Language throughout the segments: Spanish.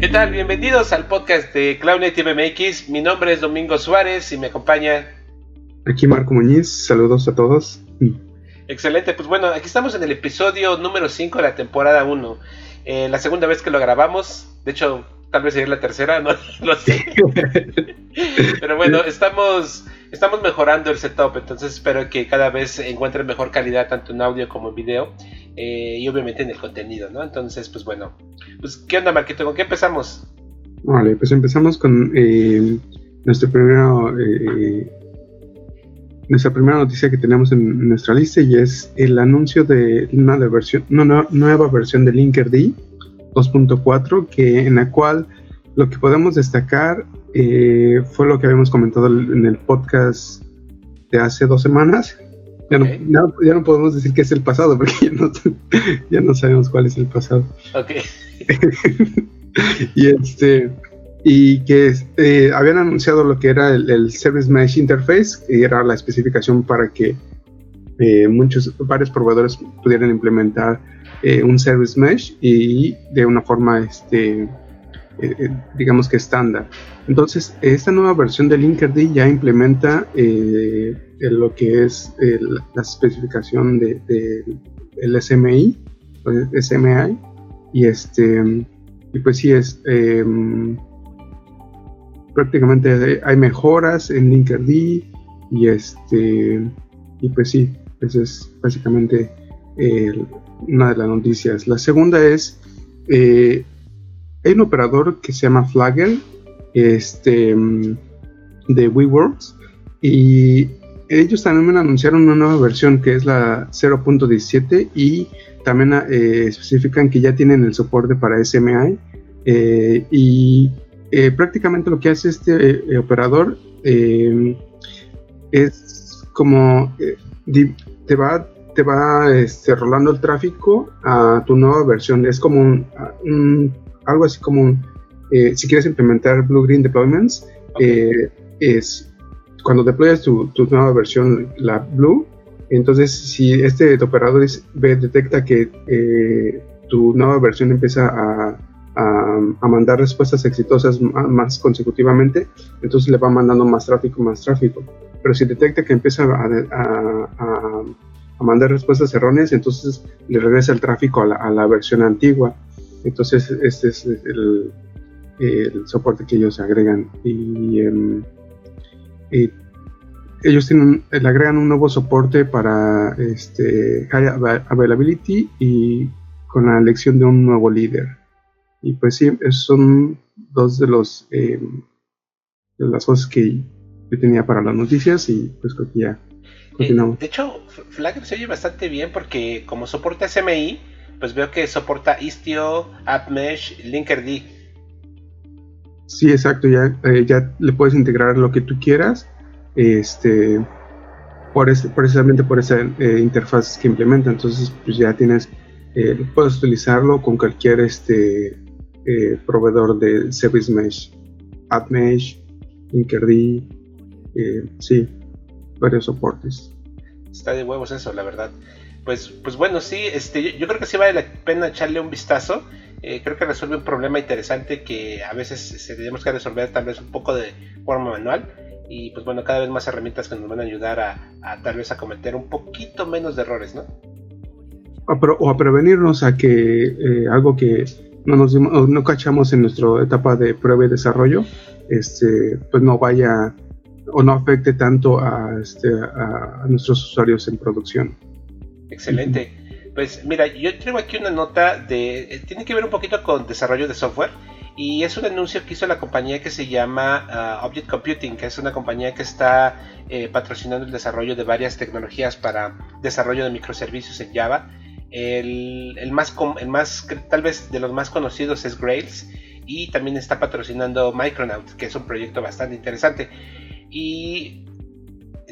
¿Qué tal? Bienvenidos al podcast de Native MX. Mi nombre es Domingo Suárez y me acompaña. Aquí Marco Muñiz, saludos a todos. Excelente, pues bueno, aquí estamos en el episodio número 5 de la temporada 1. Eh, la segunda vez que lo grabamos, de hecho, tal vez sería la tercera, no lo sé. Pero bueno, estamos, estamos mejorando el setup, entonces espero que cada vez encuentren mejor calidad tanto en audio como en video. Eh, y obviamente en el contenido, ¿no? Entonces, pues bueno, pues ¿qué onda, Marquito? ¿Con qué empezamos? Vale, pues empezamos con eh, nuestro primero, eh, nuestra primera noticia que tenemos en nuestra lista y es el anuncio de una, versión, una nueva versión de Linkerd 2.4 que en la cual lo que podemos destacar fue lo que habíamos comentado en el podcast de hace dos semanas, ya, no, ya, no, podemos decir que es el pasado, porque ya no, sabemos cuál es el pasado. Ok. y este y que eh, habían anunciado lo que era el, Service Mesh Interface, que era la especificación para que eh, muchos, varios proveedores pudieran implementar eh, un Service Mesh y de una forma, este, digamos que estándar. Entonces, esta nueva versión de Linkerd ya implementa lo que es la especificación del de, el SMI, SMI, y este, y pues sí es, em, prácticamente hay mejoras en Linkerd y este, y pues sí, esa es básicamente una de las noticias. La segunda es, eh, hay un operador que se llama Flagger, este, de WeWorks, y ellos también anunciaron una nueva versión que es la 0.17 y también eh, especifican que ya tienen el soporte para SMI eh, y eh, prácticamente lo que hace este operador es como te va te va este, rolando el tráfico a tu nueva versión. Es como un, algo así como un, si quieres implementar blue green deployments es cuando deployas tu, nueva versión, la Blue, entonces si este operador ve, detecta que eh, tu nueva versión empieza a, mandar respuestas exitosas más consecutivamente, entonces le va mandando más tráfico, más tráfico. Pero si detecta que empieza a, mandar respuestas erróneas, entonces le regresa el tráfico a la, versión antigua. Entonces este es el, soporte que ellos agregan. Y, em, ellos tienen, le agregan un nuevo soporte para este, High Availability y con la elección de un nuevo líder. Y pues sí, esos son dos de los em, de las cosas que yo tenía para las noticias y pues creo que ya eh, continuamos. de hecho, Flagger se oye bastante bien porque como soporta SMI, pues veo que soporta Istio, AppMesh, Linkerd. Sí, exacto, ya, eh, ya le puedes integrar lo que tú quieras este, por precisamente por esa eh, interfaz que implementa. Entonces, pues ya tienes, eh, puedes utilizarlo con cualquier este, eh, proveedor de Service Mesh, AppMesh, Linkerd, sí, varios soportes. Está de huevos eso, la verdad. Pues, pues bueno, sí, este, yo, creo que sí vale la pena echarle un vistazo. creo que resuelve un problema interesante que a veces tenemos que resolver tal vez un poco de forma manual y pues bueno, cada vez más herramientas que nos van a ayudar a, tal vez a cometer un poquito menos de errores, ¿no? O a, prevenirnos a que eh, algo que no nos no cachamos en nuestra etapa de prueba y desarrollo, este, pues no vaya o no afecte tanto a, este, a, nuestros usuarios en producción. Excelente. Pues mira, yo traigo aquí una nota de... Eh, tiene que ver un poquito con desarrollo de software y es un anuncio que hizo la compañía que se llama ah, Object Computing, que es una compañía que está eh, patrocinando el desarrollo de varias tecnologías para desarrollo de microservicios en Java. El, más, el más, tal vez de los más conocidos es Grails y también está patrocinando Micronaut, que es un proyecto bastante interesante. Y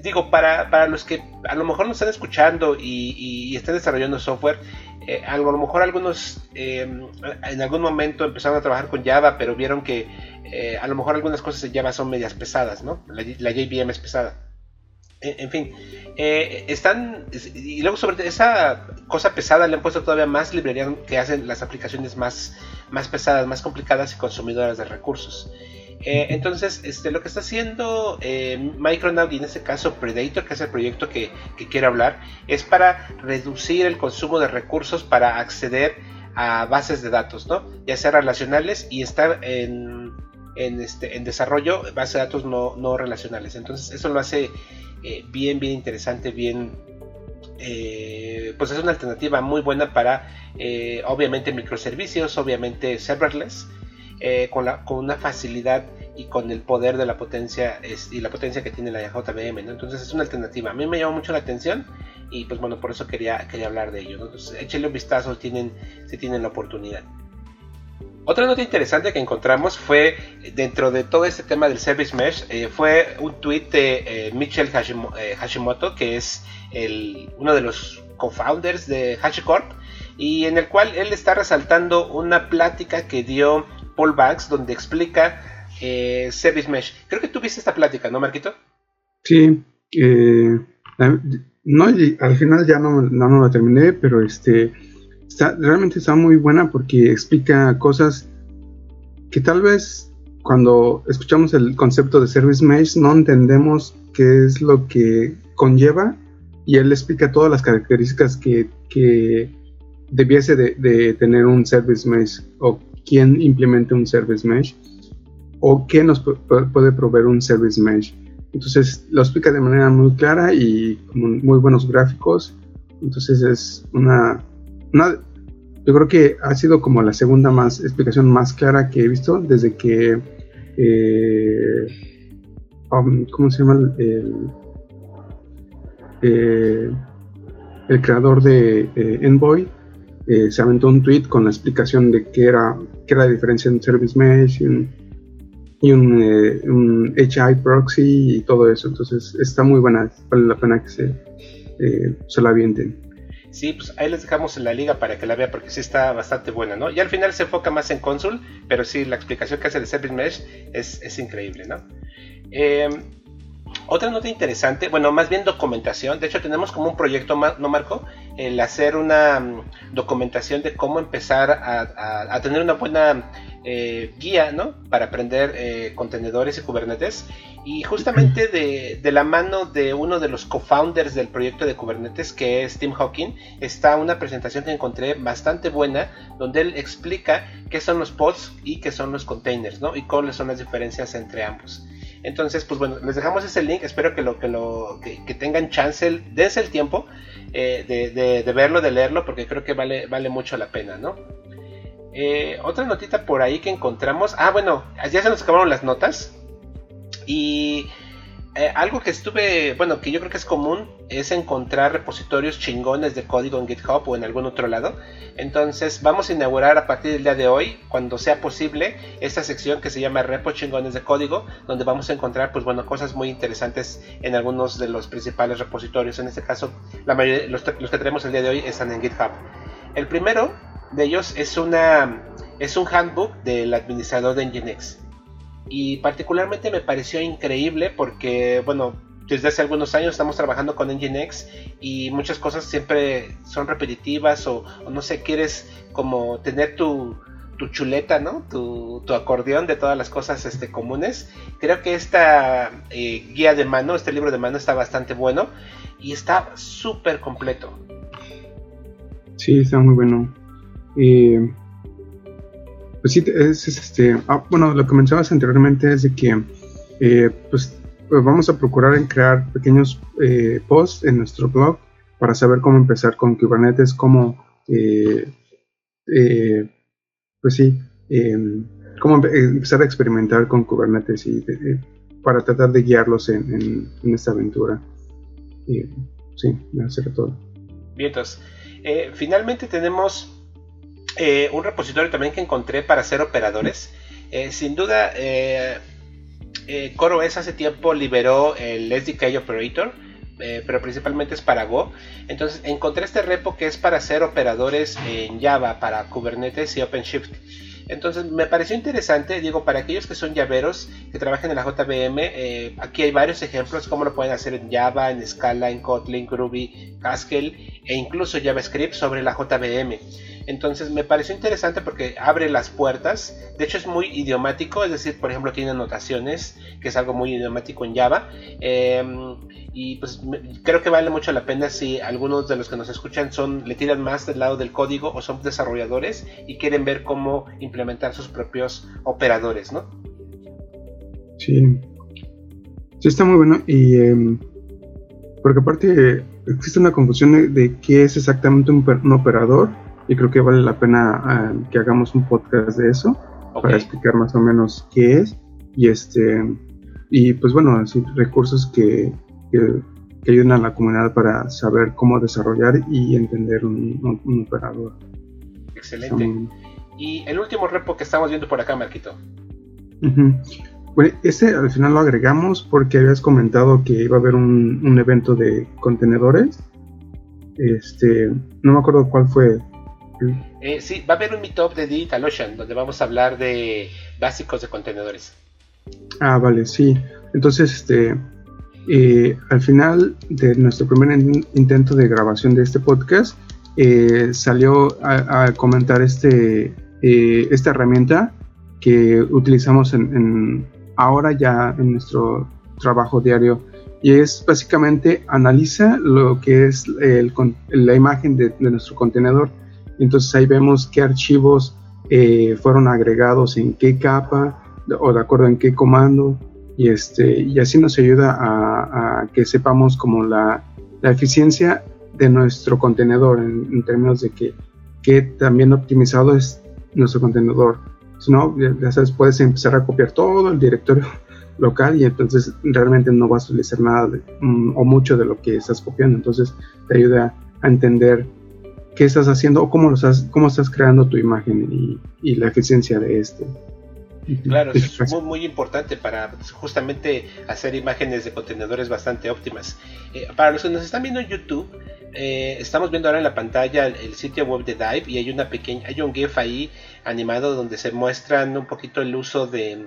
digo, para, para los que a lo mejor nos están escuchando y, y están desarrollando software, eh, a lo mejor algunos em, en algún momento empezaron a trabajar con Java, pero vieron que eh, a lo mejor algunas cosas en Java son medias pesadas, ¿no? La, JVM es pesada. en, fin, eh, están. Y luego, sobre esa cosa pesada, le han puesto todavía más librerías que hacen las aplicaciones más, más pesadas, más complicadas y consumidoras de recursos. Eh, entonces, este, lo que está haciendo eh, Micronaut y en este caso Predator, que es el proyecto que, quiero hablar, es para reducir el consumo de recursos para acceder a bases de datos, ¿no? Ya sea relacionales y estar en, en, este, en desarrollo bases de datos no, no relacionales. Entonces, eso lo hace eh, bien, bien interesante, bien... Eh, pues es una alternativa muy buena para eh, obviamente microservicios, obviamente serverless, con, la, con una facilidad y con el poder de la potencia y la potencia que tiene la JVM. Entonces es una alternativa. A mí me llamó mucho la atención y pues bueno, por eso quería, quería hablar de ello. Entonces échenle un vistazo si tienen, la oportunidad. Otra nota interesante que encontramos fue dentro de todo este tema del Service Mesh, eh, fue un tweet de eh, Michel eh, Hashimoto, que es uno de los co-founders de HashiCorp, y en el cual él está resaltando una plática que dio Paul Banks, donde explica Service Mesh. Creo que tú viste esta plática, ¿no, Marquito? Sí, no, al final ya no, lo terminé, pero este realmente está muy buena porque explica cosas que tal vez cuando escuchamos el concepto de Service Mesh no entendemos qué es lo que conlleva y él explica todas las características que, debiese de, tener un Service Mesh o quién implementa un Service Mesh o qué nos puede proveer un Service Mesh. Entonces lo explica de manera muy clara y con muy buenos gráficos. Entonces es una yo creo que ha sido como la segunda más explicación más clara que he visto desde que eh, um, ¿cómo se llama? El, eh, el creador de Envoy eh, se aventó un tweet con la explicación de qué era, qué la diferencia entre Service Mesh y un, y un, HI proxy y todo eso. Entonces está muy buena, vale la pena que se, se la avienten. Sí, pues ahí les dejamos en la liga para que la vean porque sí está bastante buena, ¿no? Y al final se enfoca más en console, pero sí, la explicación que hace de Service Mesh es, increíble, ¿no? Em, otra nota interesante, bueno, más bien documentación. De hecho, tenemos como un proyecto, ¿no, Marco? El hacer una mm, documentación de cómo empezar a tener una buena eh, guía ¿no? para aprender eh, contenedores y Kubernetes. Y justamente de, la mano de uno de los co-founders del proyecto de Kubernetes, que es Tim Hawking, está una presentación que encontré bastante buena, donde él explica qué son los pods y qué son los containers, ¿no? y cuáles son las diferencias entre ambos. Entonces, pues bueno, les dejamos ese link. Espero que lo que lo que, tengan chance, dense el tiempo eh, de, de, verlo, de leerlo, porque creo que vale, vale mucho la pena, ¿no? Eh, otra notita por ahí que encontramos. Ah, bueno, ya se nos acabaron las notas. Y eh, algo que estuve, bueno, que yo creo que es común, es encontrar repositorios chingones de código en GitHub o en algún otro lado. Entonces vamos a inaugurar a partir del día de hoy, cuando sea posible, esta sección que se llama Repo Chingones de Código, donde vamos a encontrar, pues bueno, cosas muy interesantes en algunos de los principales repositorios. En este caso, la mayoría, los, los que tenemos el día de hoy están en GitHub. El primero de ellos es, una, es un handbook del administrador de Nginx. Y particularmente me pareció increíble porque, bueno, desde hace algunos años estamos trabajando con Nginx y muchas cosas siempre son repetitivas o, no sé, quieres como tener tu, tu chuleta, ¿no? Tu, acordeón de todas las cosas este, comunes. Creo que esta eh, guía de mano, este libro de mano está bastante bueno y está súper completo. Sí, está muy bueno. Eh, pues sí, es, este, ah, bueno, lo que mencionabas anteriormente es de que eh, pues, pues, vamos a procurar en crear pequeños eh, posts en nuestro blog para saber cómo empezar con Kubernetes, cómo, pues sí, em, cómo empezar a experimentar con Kubernetes y para tratar de guiarlos en, esta aventura. sí, me hace todo. Bien, entonces, finalmente tenemos eh, un repositorio también que encontré para hacer operadores. Eh, sin duda, eh, CoreOS hace tiempo liberó el SDK Operator, pero principalmente es para Go. Entonces encontré este repo que es para hacer operadores en Java, para Kubernetes y OpenShift. Entonces me pareció interesante, digo, para aquellos que son llaveros, que trabajan en la JVM, aquí hay varios ejemplos, cómo lo pueden hacer en Java, en Scala, en Kotlin, Groovy, Haskell e incluso JavaScript sobre la JVM. Entonces me pareció interesante porque abre las puertas. De hecho es muy idiomático, es decir, por ejemplo tiene notaciones, que es algo muy idiomático en Java. Em, y pues creo que vale mucho la pena si algunos de los que nos escuchan son le tiran más del lado del código o son desarrolladores y quieren ver cómo implementar sus propios operadores, ¿no? Sí. Sí está muy bueno y em, porque aparte existe una confusión de, qué es exactamente un operador y creo que vale la pena ah, que hagamos un podcast de eso para explicar más o menos qué es y este y pues bueno así recursos que, que, ayudan a la comunidad para saber cómo desarrollar y entender un, operador. Excelente. Y el último repo que estamos viendo por acá Marquito. Bueno, ese al final lo agregamos porque habías comentado que iba a haber un, un evento de contenedores. Este no me acuerdo cuál fue eh, sí, va a haber un meetup de DigitalOcean donde vamos a hablar de básicos de contenedores. Ah, vale, sí. Entonces, este, eh, al final de nuestro primer intento de grabación de este podcast, eh, salió a, comentar este, esta herramienta que utilizamos en, ahora ya en nuestro trabajo diario y es básicamente analiza lo que es la imagen de nuestro contenedor entonces ahí vemos qué archivos eh, fueron agregados en qué capa o de acuerdo en qué comando y, este, y así nos ayuda a, que sepamos como la, eficiencia de nuestro contenedor en, términos de que, que, también optimizado es nuestro contenedor. Si no, ya sabes, puedes empezar a copiar todo el directorio local y entonces realmente no vas a utilizar nada mm, o mucho de lo que estás copiando. Entonces te ayuda a entender qué estás haciendo o cómo, lo estás, cómo estás creando tu imagen y, la eficiencia de este. Claro, es muy, muy, importante para justamente hacer imágenes de contenedores bastante óptimas. Eh, para los que nos están viendo en YouTube, eh, estamos viendo ahora en la pantalla el, sitio web de Dive y hay una pequeña, hay un GIF ahí animado donde se muestran un poquito el uso de,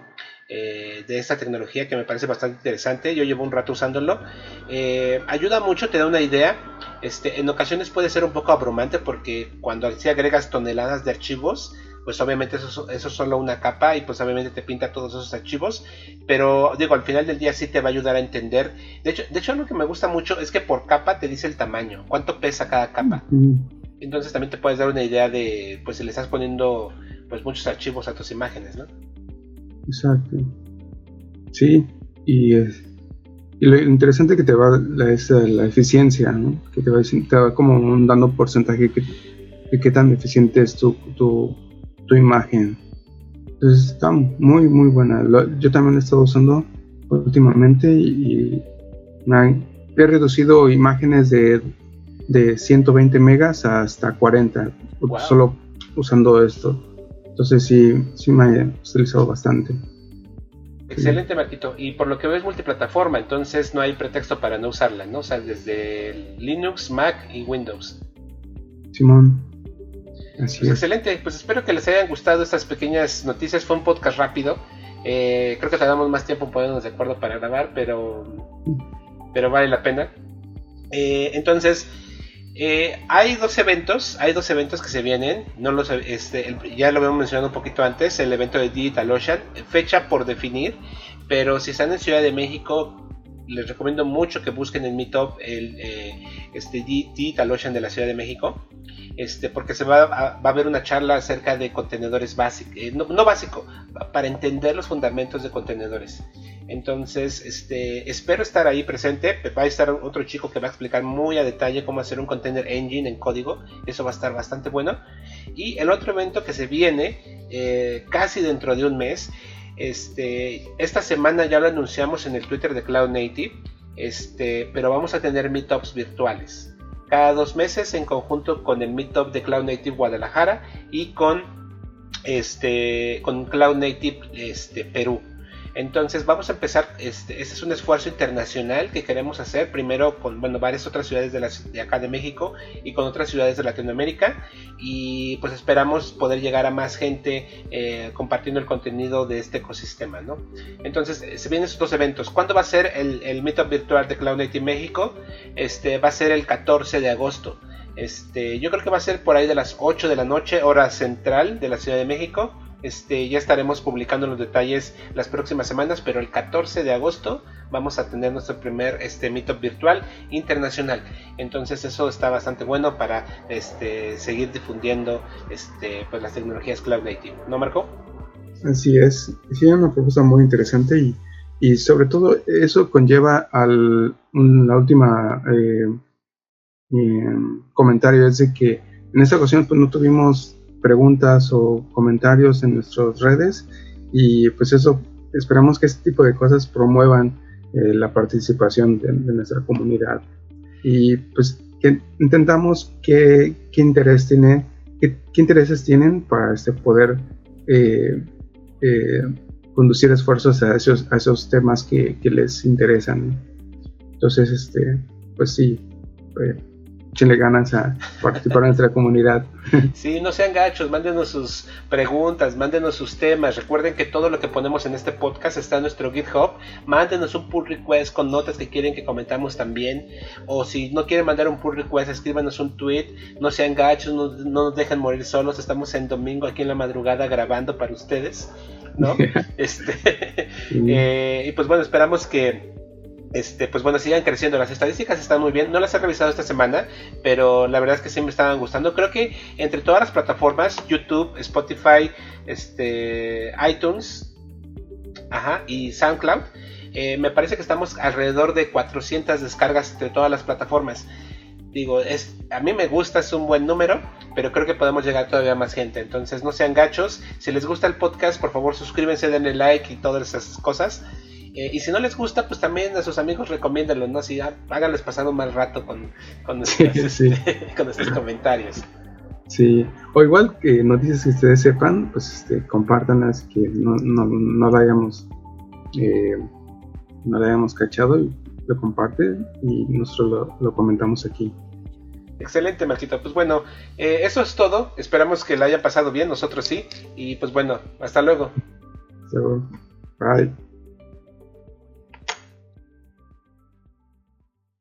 eh, de esta tecnología que me parece bastante interesante. Yo llevo un rato usándolo. Eh, ayuda mucho, te da una idea. Este, en ocasiones puede ser un poco abrumante porque cuando se agregas toneladas de archivos, pues obviamente eso, eso, es solo una capa y pues obviamente te pinta todos esos archivos. Pero digo, al final del día sí te va a ayudar a entender. De hecho, de hecho algo que me gusta mucho es que por capa te dice el tamaño, cuánto pesa cada capa. Entonces también te puedes dar una idea de, pues si le estás poniendo pues muchos archivos a tus imágenes, ¿no? Exacto. Sí, y, es, y lo interesante que te va la, es la eficiencia, ¿no? Que te va, te va como dando porcentaje de qué tan eficiente es tu, tu, tu, imagen. Entonces está muy, muy buena. yo también la he estado usando últimamente y, he reducido imágenes de, de 120 megas hasta 40, solo usando esto. Entonces sí, sí me he utilizado bastante. Excelente, Marquito. Y por lo que veo es multiplataforma, entonces no hay pretexto para no usarla, ¿no? O sea, desde Linux, Mac y Windows. Simón. Así pues Excelente, pues espero que les hayan gustado estas pequeñas noticias. Fue un podcast rápido. Eh, creo que tardamos más tiempo en ponernos de acuerdo para grabar, pero, pero vale la pena. Eh, entonces, eh, hay dos eventos, hay dos eventos que se vienen, no los, este, ya lo habíamos mencionado un poquito antes, el evento de Digital Ocean, fecha por definir, pero si están en Ciudad de México, les recomiendo mucho que busquen en Meetup el eh, este Digital Ocean de la Ciudad de México, este, porque se va a, va a haber una charla acerca de contenedores básicos, eh, no, no básico, para entender los fundamentos de contenedores. Entonces, este, espero estar ahí presente. Va a estar otro chico que va a explicar muy a detalle cómo hacer un container engine en código. Eso va a estar bastante bueno. Y el otro evento que se viene eh, casi dentro de un mes. Este, esta semana ya lo anunciamos en el Twitter de Cloud Native. Este, pero vamos a tener meetups virtuales. Cada dos meses en conjunto con el meetup de Cloud Native Guadalajara y con, este, Cloud Native Perú. Entonces vamos a empezar, este, es un esfuerzo internacional que queremos hacer, primero con bueno, varias otras ciudades de, la, acá de México y con otras ciudades de Latinoamérica y pues esperamos poder llegar a más gente eh, compartiendo el contenido de este ecosistema, ¿no? Entonces se vienen estos dos eventos. ¿Cuándo va a ser el, el Meetup virtual de Cloud Native México? Este va a ser el 14 de agosto. Este, yo creo que va a ser por ahí de las 8 de la noche, hora central de la Ciudad de México. Este, ya estaremos publicando los detalles las próximas semanas, pero el 14 de agosto vamos a tener nuestro primer este, meetup virtual internacional. Entonces eso está bastante bueno para este, seguir difundiendo este, pues, las tecnologías cloud native. ¿No, Marco? Así es, sí, una propuesta muy interesante y, y sobre todo eso conlleva al la última eh, eh, comentario es de que en esta ocasión pues no tuvimos preguntas o comentarios en nuestras redes. Y pues eso esperamos que este tipo de cosas promuevan eh, la participación de, nuestra comunidad. Y pues que intentamos qué, qué interés tiene qué, intereses tienen para este poder eh, eh, conducir esfuerzos a esos, a esos temas que, que les interesan. Entonces este pues sí le ganas a participar en nuestra comunidad. Sí, no sean gachos, mándenos sus preguntas, mándenos sus temas. Recuerden que todo lo que ponemos en este podcast está en nuestro GitHub. Mándenos un pull request con notas que quieren que comentamos también. O si no quieren mandar un pull request, escríbanos un tweet. No sean gachos, no, nos dejen morir solos. Estamos en domingo aquí en la madrugada grabando para ustedes. ¿no? este, eh, y pues bueno, esperamos que este, pues bueno, sigan creciendo. Las estadísticas están muy bien. No las he revisado esta semana, pero la verdad es que sí me estaban gustando. Creo que entre todas las plataformas, YouTube, Spotify, este, iTunes, y SoundCloud, eh, me parece que estamos alrededor de 400 descargas entre todas las plataformas. Digo, es, a mí me gusta, es un buen número, pero creo que podemos llegar todavía más gente. Entonces, no sean gachos. Si les gusta el podcast, por favor suscríbanse, denle like y todas esas cosas. Eh, y si no les gusta, pues también a sus amigos recomiéndanlo, ¿no? Si háganles pasar un mal rato con, con, nuestros comentarios. Sí, o igual que noticias que ustedes sepan, pues este, compártanlas, que no, no, no la hayamos eh, no la hayamos cachado y lo comparten y nosotros lo, comentamos aquí. Excelente, Marquito. Pues bueno, eh, eso es todo. Esperamos que la hayan pasado bien, nosotros sí. Y pues bueno, hasta luego. Hasta luego. Bye.